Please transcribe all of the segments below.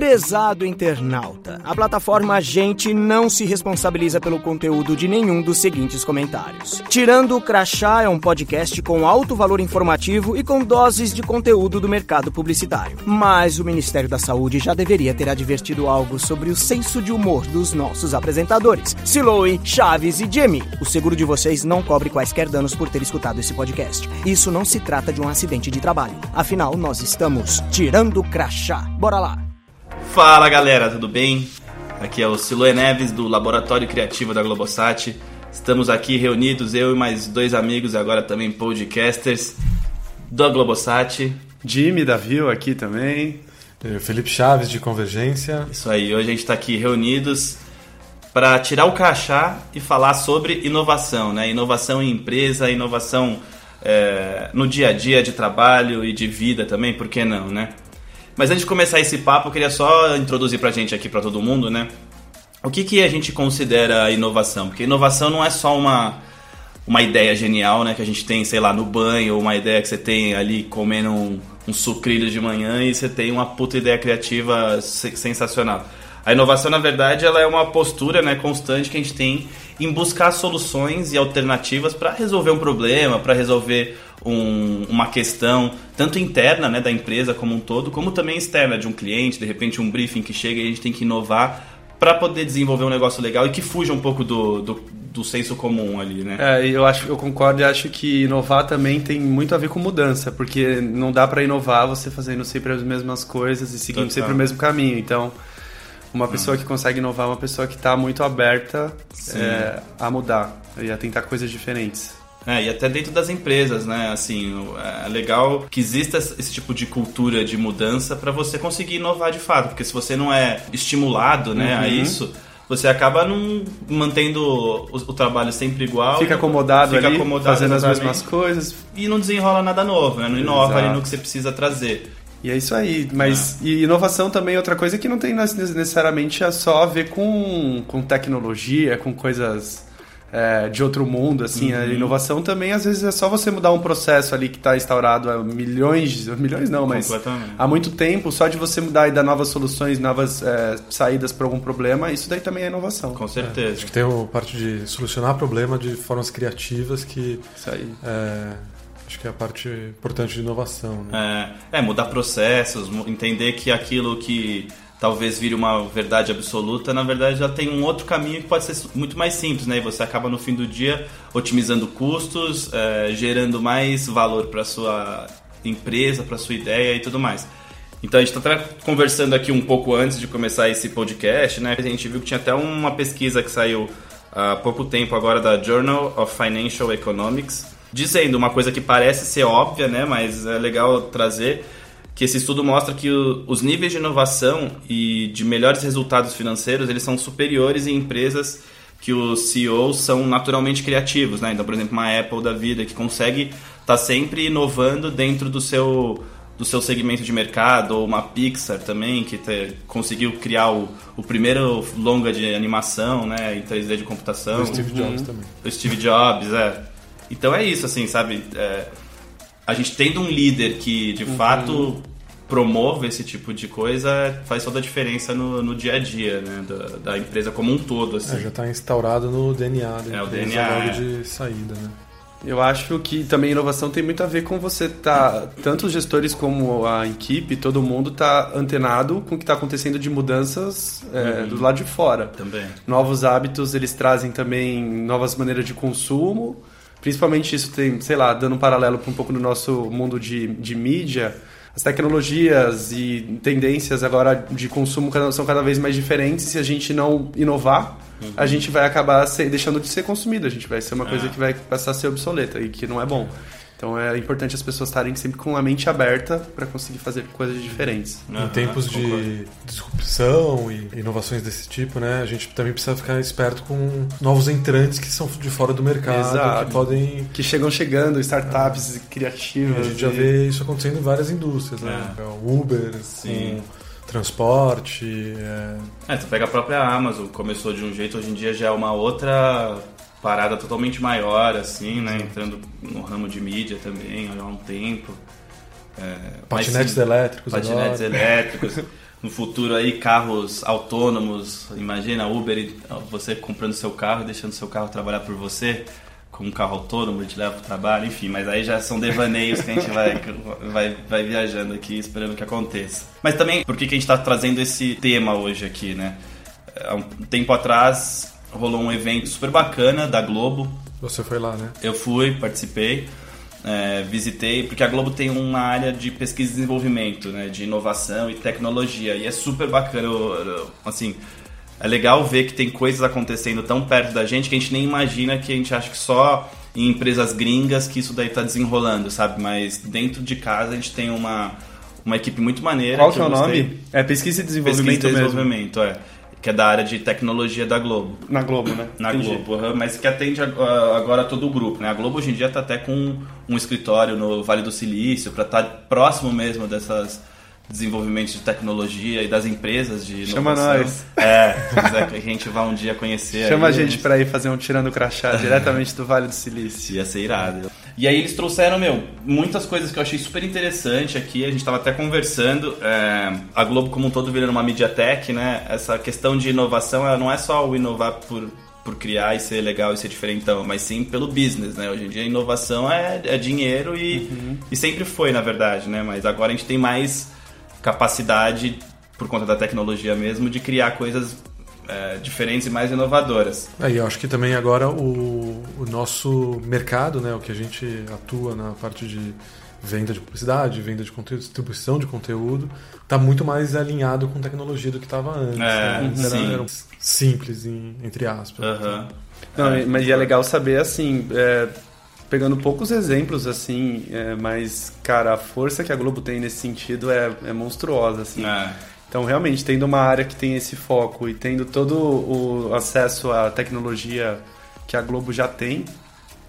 Prezado internauta, a plataforma Gente não se responsabiliza pelo conteúdo de nenhum dos seguintes comentários. Tirando o Crachá é um podcast com alto valor informativo e com doses de conteúdo do mercado publicitário. Mas o Ministério da Saúde já deveria ter advertido algo sobre o senso de humor dos nossos apresentadores, Siloe, Chaves e Jimmy. O seguro de vocês não cobre quaisquer danos por ter escutado esse podcast. Isso não se trata de um acidente de trabalho. Afinal, nós estamos tirando o crachá. Bora lá! Fala galera, tudo bem? Aqui é o Siloe Neves do Laboratório Criativo da Globosat. Estamos aqui reunidos, eu e mais dois amigos, agora também podcasters da Globosat. Jimmy da Viu aqui também. Felipe Chaves de Convergência. Isso aí, hoje a gente está aqui reunidos para tirar o crachá e falar sobre inovação, né? Inovação em empresa, inovação é, no dia a dia de trabalho e de vida também, por que não, né? Mas antes de começar esse papo, eu queria só introduzir pra gente aqui, para todo mundo, né? O que, que a gente considera inovação? Porque inovação não é só uma, uma ideia genial, né? Que a gente tem, sei lá, no banho, ou uma ideia que você tem ali comendo um, um sucrilho de manhã e você tem uma puta ideia criativa sensacional. A inovação, na verdade, ela é uma postura né, constante que a gente tem em buscar soluções e alternativas para resolver um problema, para resolver um, uma questão, tanto interna né, da empresa como um todo, como também externa de um cliente, de repente um briefing que chega e a gente tem que inovar para poder desenvolver um negócio legal e que fuja um pouco do, do, do senso comum ali, né? É, eu acho, eu concordo e acho que inovar também tem muito a ver com mudança, porque não dá para inovar você fazendo sempre as mesmas coisas e seguindo Total. sempre o mesmo caminho. Então, uma pessoa que consegue inovar é uma pessoa que está muito aberta é, a mudar e a tentar coisas diferentes. É, e até dentro das empresas, né? Assim, é legal que exista esse tipo de cultura de mudança para você conseguir inovar de fato, porque se você não é estimulado, né, uhum. a isso, você acaba não mantendo o, o, trabalho sempre igual. Fica acomodado fica ali, acomodado fazendo as mesmas coisas. E não desenrola nada novo, né? Não inova Exato. ali no que você precisa trazer. E é isso aí. Mas ah. e inovação também é outra coisa que não tem necessariamente só a ver com, com tecnologia, com coisas é, de outro mundo, assim. Uhum. A inovação também, às vezes, é só você mudar um processo ali que está instaurado há milhões, milhões não, mas há muito tempo, só de você mudar e dar novas soluções, novas é, saídas para algum problema, isso daí também é inovação. Com certeza. É, acho que tem a parte de solucionar problema de formas criativas que... Isso aí. É, Acho que é a parte importante de inovação. Né? É, é, mudar processos, entender que aquilo que talvez vire uma verdade absoluta, na verdade já tem um outro caminho que pode ser muito mais simples, né? E você acaba no fim do dia otimizando custos, é, gerando mais valor para sua empresa, para sua ideia e tudo mais. Então a gente está conversando aqui um pouco antes de começar esse podcast, né? A gente viu que tinha até uma pesquisa que saiu há pouco tempo agora da Journal of Financial Economics, dizendo uma coisa que parece ser óbvia, né, mas é legal trazer que esse estudo mostra que o, os níveis de inovação e de melhores resultados financeiros eles são superiores em empresas que os CEOs são naturalmente criativos, né? Então, por exemplo, uma Apple da vida que consegue estar tá sempre inovando dentro do seu do seu segmento de mercado, ou uma Pixar também, que te, conseguiu criar o, o primeiro longa de animação, né, em 3D de computação. O Steve Jobs uhum. também. O Steve Jobs, é. Então é isso, assim, sabe? É, a gente tendo um líder que de uhum. fato promove esse tipo de coisa faz toda a diferença no, no dia a dia né, da, da, empresa como um todo. Assim. É, já está instaurado no DNA da é, o DNA logo é. de saída. Né? Eu acho que também inovação tem muito a ver com você tá tanto os gestores como a equipe, todo mundo tá antenado com o que está acontecendo de mudanças é, uhum. do lado de fora. Também. Novos hábitos eles trazem também novas maneiras de consumo Principalmente isso tem, sei lá, dando um paralelo para um pouco do nosso mundo de, de mídia, as tecnologias e tendências agora de consumo são cada vez mais diferentes e se a gente não inovar, uhum. a gente vai acabar deixando de ser consumido, a gente vai ser uma coisa é. que vai passar a ser obsoleta e que não é bom. Então é importante as pessoas estarem sempre com a mente aberta para conseguir fazer coisas diferentes. Uhum, em tempos de disrupção e inovações desse tipo, né, a gente também precisa ficar esperto com novos entrantes que são de fora do mercado, Exato. que podem que chegam chegando, startups é. criativas. E a gente já vê isso acontecendo em várias indústrias, né? É. Uber, Sim. transporte. É... é, tu pega a própria Amazon, começou de um jeito, hoje em dia já é uma outra parada totalmente maior, assim, né? Entrando no ramo de mídia também há um tempo. É, patinetes sim, elétricos Patinetes agora. elétricos. no futuro aí carros autônomos, imagina Uber, você comprando seu carro e deixando seu carro trabalhar por você com um carro autônomo, te leva para o trabalho, enfim, mas aí já são devaneios que a gente vai, vai, vai viajando aqui esperando que aconteça. Mas também, por que, que a gente está trazendo esse tema hoje aqui, né? Há um tempo atrás rolou um evento super bacana da Globo. Você foi lá, né? Eu fui, participei. É, visitei, porque a Globo tem uma área de pesquisa e desenvolvimento, né, de inovação e tecnologia, e é super bacana, assim, é legal ver que tem coisas acontecendo tão perto da gente que a gente nem imagina que a gente acha que só em empresas gringas que isso daí está desenrolando, sabe? Mas dentro de casa a gente tem uma, uma equipe muito maneira. Qual que é o nome? É pesquisa e desenvolvimento pesquisa e desenvolvimento, é que é da área de tecnologia da Globo. Na Globo, né? Na Entendi. Globo, mas que atende agora todo o grupo. Né? A Globo hoje em dia está até com um escritório no Vale do Silício para estar tá próximo mesmo dessas desenvolvimentos de tecnologia e das empresas de Chama nós. É, quiser que a gente vá um dia conhecer. Chama aí, a gente para ir fazer um tirando crachá diretamente do Vale do Silício. Ia ser irado. E aí eles trouxeram, meu, muitas coisas que eu achei super interessante aqui. A gente estava até conversando. É, a Globo como um todo virando uma mediatek, né? Essa questão de inovação, ela não é só o inovar por, por criar e ser legal e ser diferentão, mas sim pelo business, né? Hoje em dia a inovação é, é dinheiro e, uhum. e sempre foi, na verdade, né? Mas agora a gente tem mais capacidade, por conta da tecnologia mesmo, de criar coisas é, diferentes e mais inovadoras. Aí eu acho que também agora o, o nosso mercado, né, o que a gente atua na parte de venda de publicidade, venda de conteúdo, distribuição de conteúdo, está muito mais alinhado com tecnologia do que estava antes. É, né? era, era, simples, em, entre aspas. Uhum. Não, é, mas é legal saber, assim, é, pegando poucos exemplos, assim, é, mas, cara, a força que a Globo tem nesse sentido é, é monstruosa, assim. É. Então, realmente, tendo uma área que tem esse foco e tendo todo o acesso à tecnologia que a Globo já tem,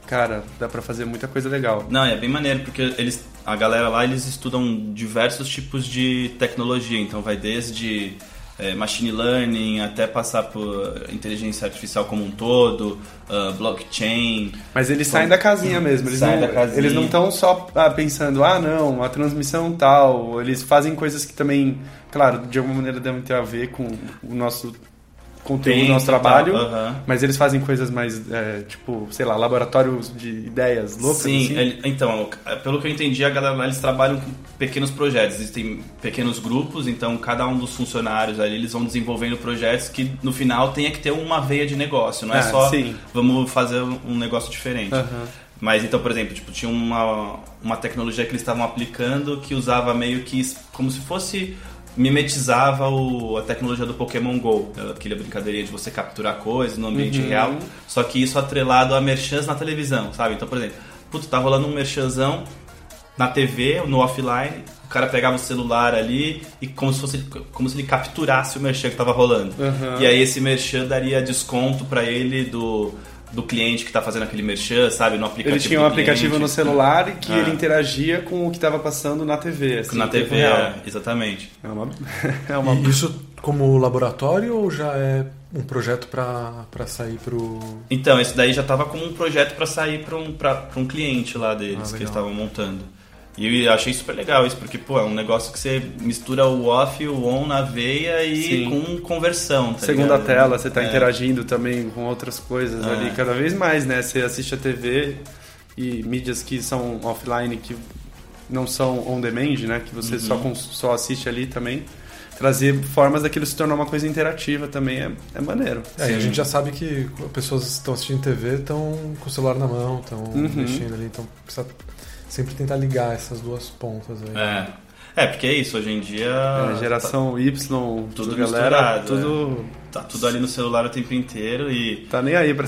cara, dá para fazer muita coisa legal. Não, é bem maneiro, porque eles, a galera lá, eles estudam diversos tipos de tecnologia. Então, vai desde é, machine learning, até passar por inteligência artificial como um todo, uh, blockchain. Mas eles saem da casinha mesmo. Eles saem não, da casinha. Eles não estão só ah, pensando, ah, não, a transmissão tal. Eles fazem coisas que também, claro, de alguma maneira devem ter a ver com o nosso conteúdo do nosso trabalho, tá, mas eles fazem coisas mais, é, tipo, sei lá, laboratórios de ideias loucas. Sim, assim. ele, então, pelo que eu entendi, a galera lá, eles trabalham com pequenos projetos, existem pequenos grupos, então cada um dos funcionários ali, eles vão desenvolvendo projetos que no final tenha que ter uma veia de negócio, não é, é só sim. vamos fazer um negócio diferente. Uhum. Mas então, por exemplo, tipo, tinha uma, uma tecnologia que eles estavam aplicando que usava meio que como se fosse mimetizava o, a tecnologia do Pokémon GO, aquela brincadeirinha de você capturar coisas no ambiente Uhum. real, só que isso atrelado a merchans na televisão, sabe? Então, por exemplo, putz, tá rolando um merchanzão na TV, no offline, o cara pegava o celular ali e como se fosse como se ele capturasse o merchan que tava rolando. Uhum. E aí esse merchan daria desconto pra ele do do cliente que está fazendo aquele merchan, sabe, no aplicativo. Ele tinha um aplicativo cliente. no celular e que Ah. ele interagia com o que estava passando na TV. Assim, na TV, real. é, exatamente. É uma, é uma E isso como laboratório ou já é um projeto para sair pro. Então, esse daí já estava como um projeto para sair para um, pra, pra um cliente lá Ah, deles, que legal. eles estavam montando. E eu achei super legal isso, porque, pô, é um negócio que você mistura o off e o on na veia e Sim. com conversão, tá segunda ligado? tela, você está É. interagindo também com outras coisas É. ali, cada vez mais, né? Você assiste a TV e mídias que são offline, que não são on demand, né? Que você Uhum. só, cons- só assiste ali também. Trazer formas daquilo se tornar uma coisa interativa também é, é maneiro. É, e a gente já sabe que pessoas que estão assistindo TV estão com o celular na mão, estão Uhum. mexendo ali, então precisa sempre tentar ligar essas duas pontas aí. É. É, porque é isso, hoje em dia. É, geração Y, Tudo tudo galera, misturado, tudo Tá, tá tudo ali no celular o tempo inteiro e. tá nem aí pra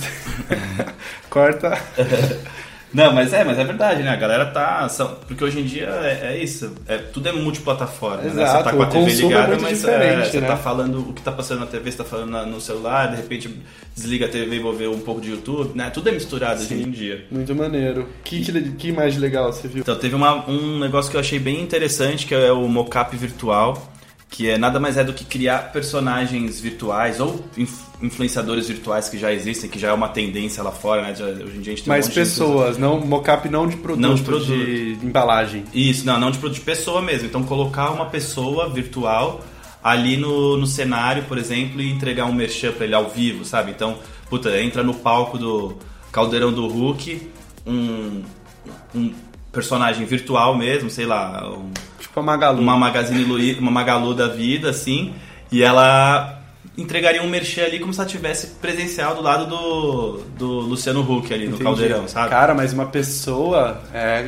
corta. Não, mas é, mas é verdade, né? A galera tá. são- porque hoje em dia é, é isso. É, tudo é multiplataforma. né? Você tá com a TV é ligada, muito mas diferente, você né? tá falando o que tá passando na TV, você tá falando na- no celular, de repente desliga a TV e vou ver um pouco de YouTube, né? Tudo é misturado hoje em dia. Muito maneiro. Que, que, que mais legal você viu? Então teve uma- um negócio que eu achei bem interessante, que é o mocap virtual, que é nada mais é do que criar personagens virtuais ou inf- influenciadores virtuais que já existem, que já é uma tendência lá fora, né? Já- hoje em dia a gente tem um Mais monte de pessoas, não mocap não de produto, Não de produto. de embalagem. Isso, não, não de produto de pessoa mesmo. Então colocar uma pessoa virtual ali no, no cenário, por exemplo, e entregar um merchan pra ele ao vivo, sabe? Então, puta, entra no palco do Caldeirão do Hulk, um, um personagem virtual mesmo, sei lá, um, Tipo a Magalu. uma Magazine Luiza, uma Magalu da vida, assim, e ela entregaria um merchan ali como se ela tivesse presencial do lado do, do Luciano Huck ali no Entendi. Caldeirão, sabe? Cara, mas uma pessoa. É,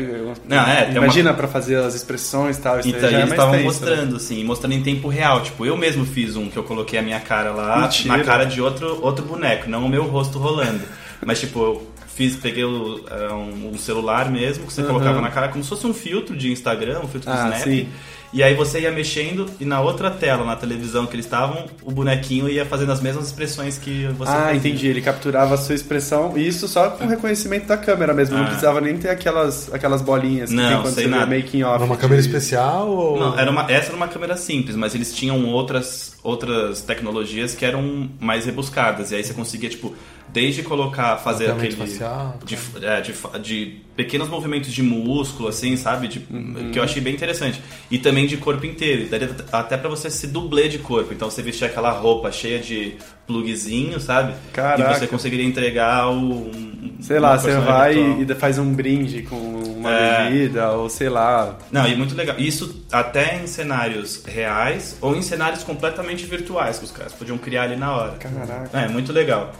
Não, é, imagina pra fazer as expressões e tal. Isso Então, eles estavam né? mostrando, assim, mostrando em tempo real. Tipo, eu mesmo fiz um que eu coloquei a minha cara lá Mentira. na cara de outro, outro boneco, não o meu rosto rolando. Mas, tipo, fiz, peguei o- é, um, um celular mesmo, que você Uhum. colocava na cara como se fosse um filtro de Instagram, um filtro do Ah, Snap. sim. E aí você ia mexendo e na outra tela, na televisão que eles estavam, o bonequinho ia fazendo as mesmas expressões que você Ah, fazia. entendi. Ele capturava a sua expressão, e isso só com reconhecimento da câmera mesmo. Não Ah. precisava nem ter aquelas, aquelas bolinhas que Não, tem quando você nada. making off. Era uma de- câmera especial ou... Não, era uma, essa era uma câmera simples, mas eles tinham outras, outras tecnologias que eram mais rebuscadas. E aí você conseguia, tipo, desde colocar, fazer aquele. facial, de, é, de, de pequenos movimentos de músculo, assim, sabe? De- Uhum. Que eu achei bem interessante. E também de corpo inteiro. E Daria até pra você se dublê de corpo. Então você vestir aquela roupa cheia de plugzinho, sabe? Caraca. E você conseguiria entregar o. um- Sei lá, você vai e faz um brinde com uma É. bebida, ou sei lá. Não, e muito legal. Isso até em cenários reais ou em cenários completamente virtuais que os caras podiam criar ali na hora. Caraca. É, muito legal.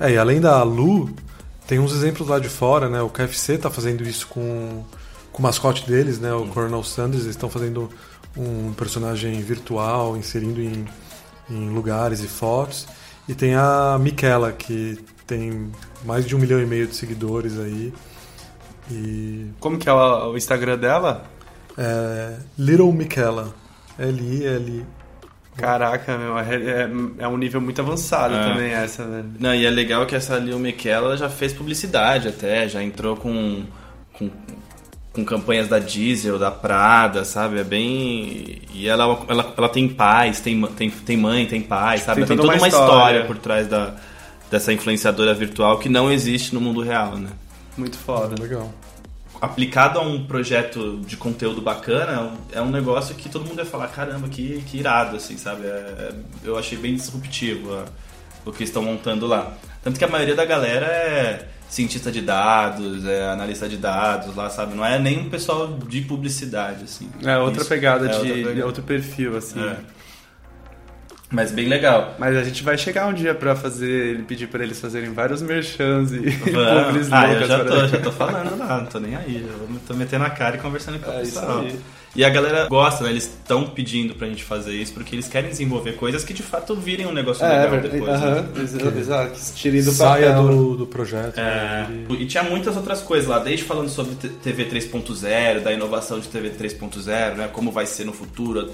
É, e além da Lu, tem uns exemplos lá de fora, né? O KFC tá fazendo isso com, com o mascote deles, né? O Colonel Sanders, eles estão fazendo um personagem virtual, inserindo em, em lugares e fotos. E tem a Michaela, que tem mais de um milhão e meio de seguidores aí. E Como que é o, Instagram dela? é Little Michaela. L-I-L. Caraca, meu, é, é- é um nível muito avançado É. também essa, velho. Não, e é legal que essa Lil Miquela ela já fez publicidade até, já entrou com, com, com campanhas da Diesel, da Prada, sabe? É bem. E ela, ela, ela tem pais, tem, tem, tem mãe, tem pai, sabe? Tem Ela tem toda toda uma uma história, história. por trás da, dessa influenciadora virtual que não existe no mundo real, né? Muito foda. Legal. aplicado a um projeto de conteúdo bacana, é um- é negócio que todo mundo vai falar, caramba, que, que irado, assim, sabe? É- eu achei bem disruptivo a- o que estão montando lá. Tanto que a maioria da galera é cientista de dados, é analista de dados lá, sabe? Não é nem um pessoal de publicidade, assim. É outra Isso. pegada É de outra pegada. é outro perfil, assim. É. Mas bem legal. Mas a gente vai chegar um dia pra fazer, ele pedir pra eles fazerem vários merchans e publis Ah, eu já tô, já tô falando lá, não tô nem aí. Já vou- tô metendo a cara e conversando com o É isso pessoal. E a galera gosta, né? Eles estão pedindo pra gente fazer isso porque eles querem desenvolver coisas que de fato virem um negócio É, legal verdade. depois. né? Aham, exa- exato. Tirem do Saia do, do projeto. É, né? E- e tinha muitas outras coisas lá, desde falando sobre TV 3.0, da inovação de TV 3.0, né, como vai ser no futuro,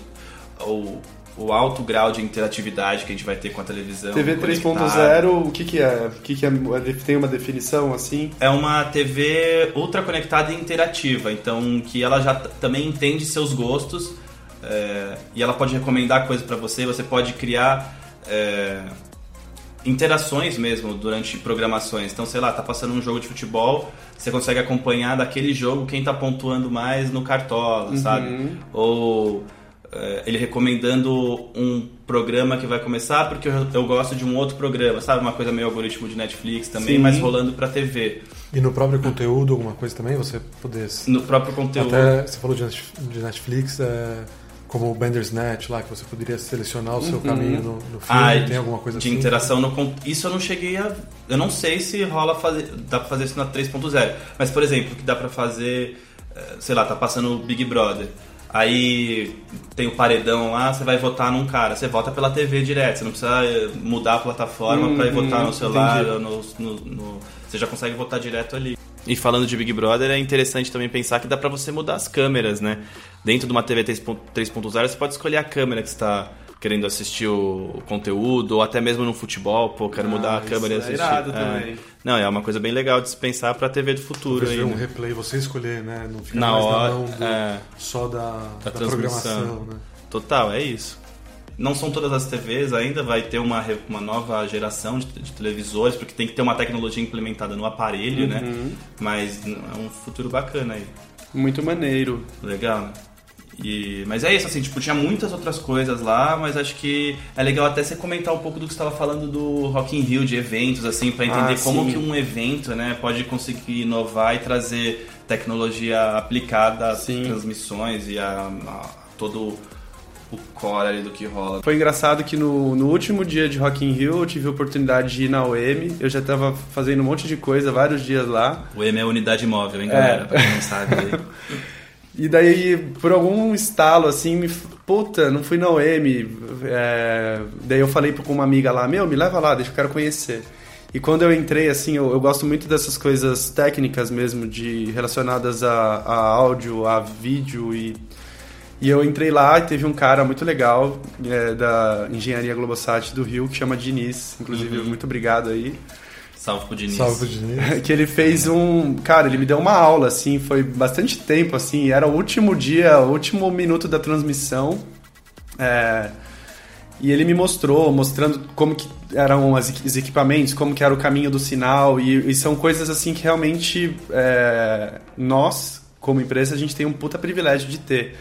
o, o alto grau de interatividade que a gente vai ter com a televisão. TV conectada. 3.0, o que que é? O que que é? Tem uma definição assim? É uma TV ultra conectada e interativa, então que ela já também entende seus gostos é, e ela pode recomendar coisas pra você, você pode criar é, interações mesmo durante programações. Então, sei lá, tá passando um jogo de futebol, você consegue acompanhar daquele jogo quem tá pontuando mais no cartola, sabe? Ou ele recomendando um programa que vai começar porque eu, eu gosto de um outro programa, sabe? Uma coisa meio algoritmo de Netflix também, Sim. mas rolando pra TV. E no próprio conteúdo, alguma coisa também, você poder. No próprio conteúdo. Até você falou de Net- de Netflix, é, como o Bandersnatch lá, que você poderia selecionar o seu caminho no, no filme. Ah, tem de- alguma coisa de assim? interação no isso eu não cheguei a eu não sei se rola fazer dá pra fazer isso na 3.0 mas por exemplo que dá pra fazer eh, sei lá tá passando o Big Brother aí tem o paredão lá você vai votar num cara você vota pela TV direto você não precisa eh, mudar a plataforma pra ir Hum, votar no celular no, no- no- você já consegue votar direto ali e falando de Big Brother, é interessante também pensar que dá pra você mudar as câmeras, né? Dentro de uma TV 3.0, você pode escolher a câmera que está querendo assistir o conteúdo, ou até mesmo no futebol, pô, quero mudar a Ah, câmera e é assistir. irado também. Não, é uma coisa bem legal de se pensar pra TV do futuro Talvez aí. um né? replay, você escolher, né? Não ficar Na mais hora, na mão do- é. só da, da, transmissão. programação, né? Total, é isso. Não são todas as TVs ainda, vai ter uma, uma nova geração de, de televisores, porque tem que ter uma tecnologia implementada no aparelho, né? Uhum. Mas é um futuro bacana aí. Muito maneiro. Legal, né? E, mas é isso, assim, tipo, tinha muitas outras coisas lá, mas acho que é legal até você comentar um pouco do que você estava falando do Rock in Rio, de eventos, assim, para entender Ah, como que um evento, né, pode conseguir inovar e trazer tecnologia aplicada às Sim. transmissões e a, a todo o core ali do que rola. Foi engraçado que no, no último dia de Rock in Rio eu tive a oportunidade de ir na OM. Eu já tava fazendo um monte de coisa, vários dias lá. O M é unidade móvel, hein, galera? Pra quem não sabe. E daí, por algum estalo, assim, me... puta, não fui na OM. É... Daí eu falei com uma amiga lá, meu, me leva lá, deixa eu quero conhecer. E quando eu entrei, assim, eu, eu gosto muito dessas coisas técnicas mesmo, de relacionadas a, a áudio, a vídeo e... E eu entrei lá e teve um cara muito legal é, da Engenharia Globosat do Rio, que chama Diniz. Inclusive, muito obrigado aí. Salve pro Diniz. Salve pro Diniz. que ele fez um. Cara, ele me deu uma aula, assim, foi bastante tempo, assim, era o último dia, o último minuto da transmissão. é, e ele me mostrou, mostrando como que eram as os equipamentos, como que era o caminho do sinal, e, e são coisas assim que realmente é, nós, como empresa, a gente tem um puta privilégio de ter.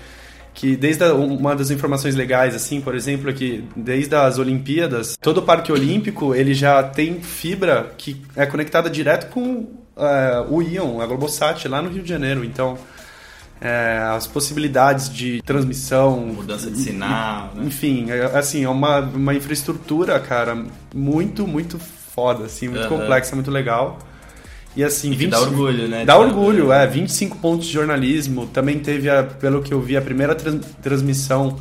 Que desde a- uma das informações legais, assim, por exemplo, é que desde as Olimpíadas, todo o Parque Olímpico ele já tem fibra que é conectada direto com é, o Ion, a Globosat, lá no Rio de Janeiro. Então, é, as possibilidades de transmissão, Mudança de sinal, né? enfim, é, assim, é uma, uma infraestrutura, cara, muito, muito foda, assim, muito Aham. complexa, muito legal. E assim, E que dá orgulho, né? Dá orgulho, é. 25 pontos de jornalismo. Também teve, a, pelo que eu vi, a primeira tran- transmissão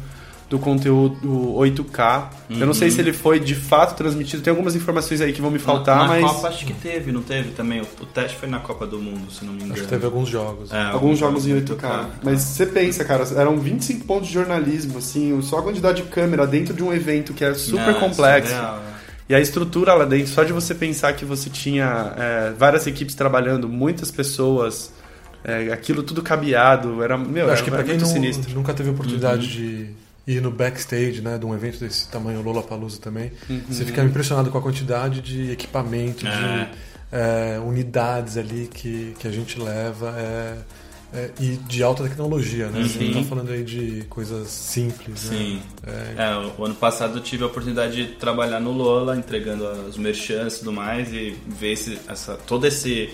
do conteúdo 8K. Eu não sei Uhum. se ele foi de fato transmitido. Tem algumas informações aí que vão me faltar, na, na mas. Copa acho que teve, não teve também? O, o teste foi na Copa do Mundo, se não me engano. Acho que teve alguns jogos. É, Alguns jogos em 8K. 8K. Mas você pensa, cara, eram 25 pontos de jornalismo, assim, só a quantidade de câmera dentro de um evento que é super Não, complexo. surreal, né? E a estrutura lá dentro, só de você pensar que você tinha é, várias equipes trabalhando, muitas pessoas, é, aquilo tudo cabeado, era, meu, Eu acho era, que pra era quem muito não- sinistro. nunca teve a Uhum. oportunidade de ir no backstage né, de um evento desse tamanho, Lollapalooza também, Uhum. você fica impressionado com a quantidade de equipamento, É. de é, unidades ali que, que a gente leva é, é, e de alta tecnologia, né? Você não Uhum. tá falando aí de coisas simples, Sim. né? É, É, o ano passado eu tive a oportunidade de trabalhar no Lola, entregando os merchants e tudo mais, e ver esse, essa, todo esse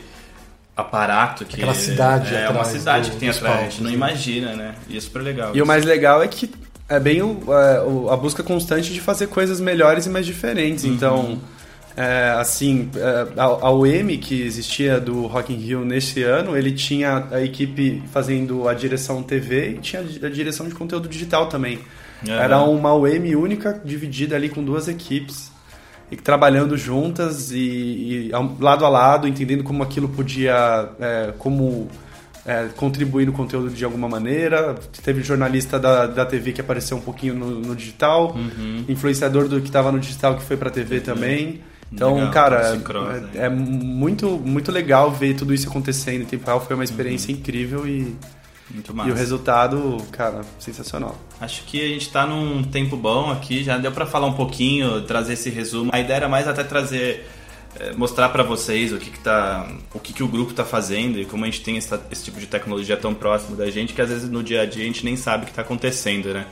aparato que... Aquela cidade É, uma atrás cidade do- que tem atrás, a palcos, gente não né? imagina, né? E é super legal. E o mais legal é que é bem o- é, o- a busca constante de fazer coisas melhores e mais diferentes. Uhum. Então, é, assim, é, a, UM que existia do Rock in Rio nesse ano, ele tinha a equipe fazendo a direção TV e tinha a direção de conteúdo digital também. Aham. Era uma UM única, dividida ali com duas equipes, e trabalhando juntas e, e lado a lado, entendendo como aquilo podia, é, como é, contribuir no conteúdo de alguma maneira. Teve jornalista da, da TV que apareceu um pouquinho no, no digital, Uhum. influenciador do que estava no digital que foi para TV também. Então, Legal, cara, cross aí. é, é muito, muito legal ver tudo isso acontecendo em tempo real. Foi uma experiência incrível e, e o resultado, cara, sensacional. Acho que a gente tá num tempo bom aqui, já deu pra falar um pouquinho, trazer esse resumo. A ideia era mais até trazer, eh, mostrar pra vocês o que que tá, o que que o grupo tá fazendo e como a gente tem essa- esse tipo de tecnologia tão próximo da gente que às vezes no dia a dia a gente nem sabe o que tá acontecendo, né?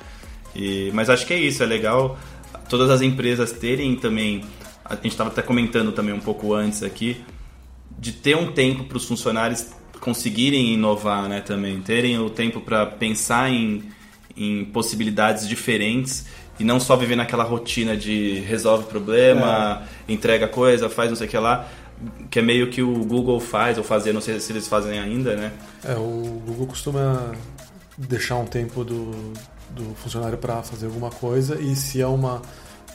E, mas acho que é isso, é legal todas as empresas terem também, a gente estava até comentando também um pouco antes aqui, de ter um tempo para os funcionários conseguirem inovar, né, também, terem o tempo para pensar em, em possibilidades diferentes e não só viver naquela rotina de resolve problema, entrega coisa, faz não sei o que lá, que é meio que o Google faz ou fazia, não sei se eles fazem ainda, né? É, o Google costuma deixar um tempo do, do funcionário para fazer alguma coisa e se é uma,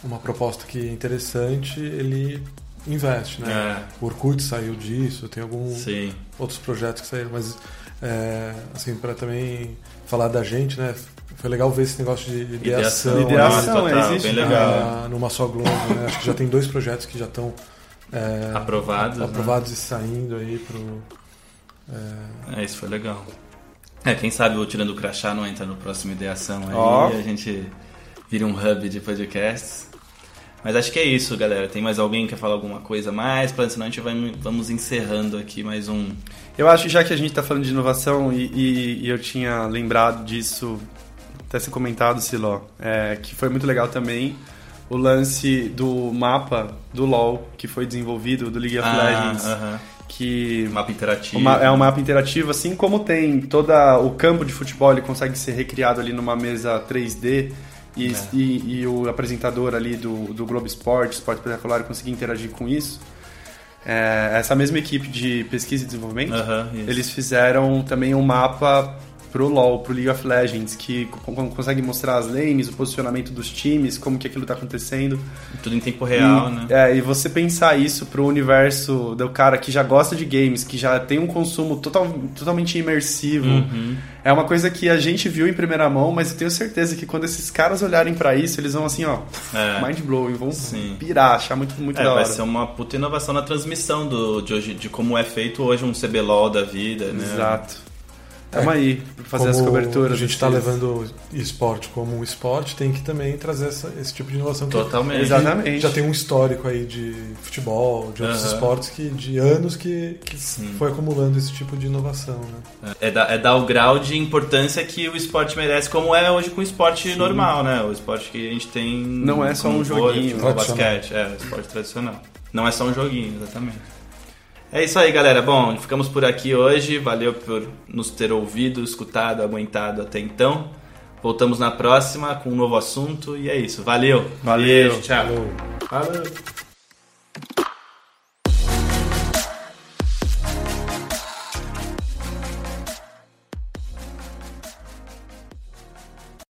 uma proposta que é interessante, ele investe, né? O Orkut saiu disso, tem alguns outros projetos que saíram, mas é, assim, para também falar da gente, né? Foi legal ver esse negócio de ideação, Ideação, Nossa, é, total, existe, bem legal. ah, numa só Globo, né? Acho que já tem dois projetos que já estão é, Aprovados, né? aprovados e saindo aí pro é, É, isso foi legal. É, quem sabe o Tirando o Crachá não entra no próximo Ideação aí e a gente vira um hub de podcasts. Mas acho que é isso, galera. Tem mais alguém que quer falar alguma coisa mais? Pra, senão a gente vai, vamos encerrando aqui mais um. Eu acho já que a gente está falando de inovação e, e, e, eu tinha lembrado disso, até ser comentado, Siló, é, que foi muito legal também o lance do mapa do LoL que foi desenvolvido, do League of Ah, Legends. aham. Que Mapa interativo. uma- é um mapa interativo, assim como tem todo o campo de futebol, ele consegue ser recriado ali numa mesa 3D e, É. e, e o apresentador ali do, do Globo Esporte, Esporte Espetacular, conseguir interagir com isso. É, essa mesma equipe de pesquisa e desenvolvimento, Aham, isso. eles fizeram também um mapa pro LoL, pro League of Legends, que co- co- consegue mostrar as lanes, o posicionamento dos times, como que aquilo tá acontecendo. Tudo em tempo real, e, né? É, e você pensar isso pro universo do cara que já gosta de games, que já tem um consumo total, totalmente imersivo, Uhum. é uma coisa que a gente viu em primeira mão, mas eu tenho certeza que quando esses caras olharem pra isso, eles vão assim, ó, É. mind blowing, vão Sim. pirar, achar muito, muito É, da vai hora. ser uma puta inovação na transmissão do, de, hoje, de como é feito hoje um CBLOL da vida, né? Exato. Tamo aí pra fazer as coberturas. A gente está levando esporte como um esporte, tem que também trazer essa- esse tipo de inovação. que Totalmente. Exatamente. Já tem um histórico aí de futebol, de outros Aham. esportes que de anos que, que Sim. foi acumulando esse tipo de inovação, né? É dar, é dar o grau de importância que o esporte merece, como é hoje com o esporte normal, né? O esporte que a gente tem. Não é só como um joguinho. Tradicional. basquete, é, o esporte tradicional. Não é só um joguinho, exatamente. É isso aí, galera. Bom, ficamos por aqui hoje. Valeu por nos ter ouvido, escutado, aguentado até então. Voltamos na próxima com um novo assunto e é isso. Valeu. Valeu. Beijo, tchau. Falou.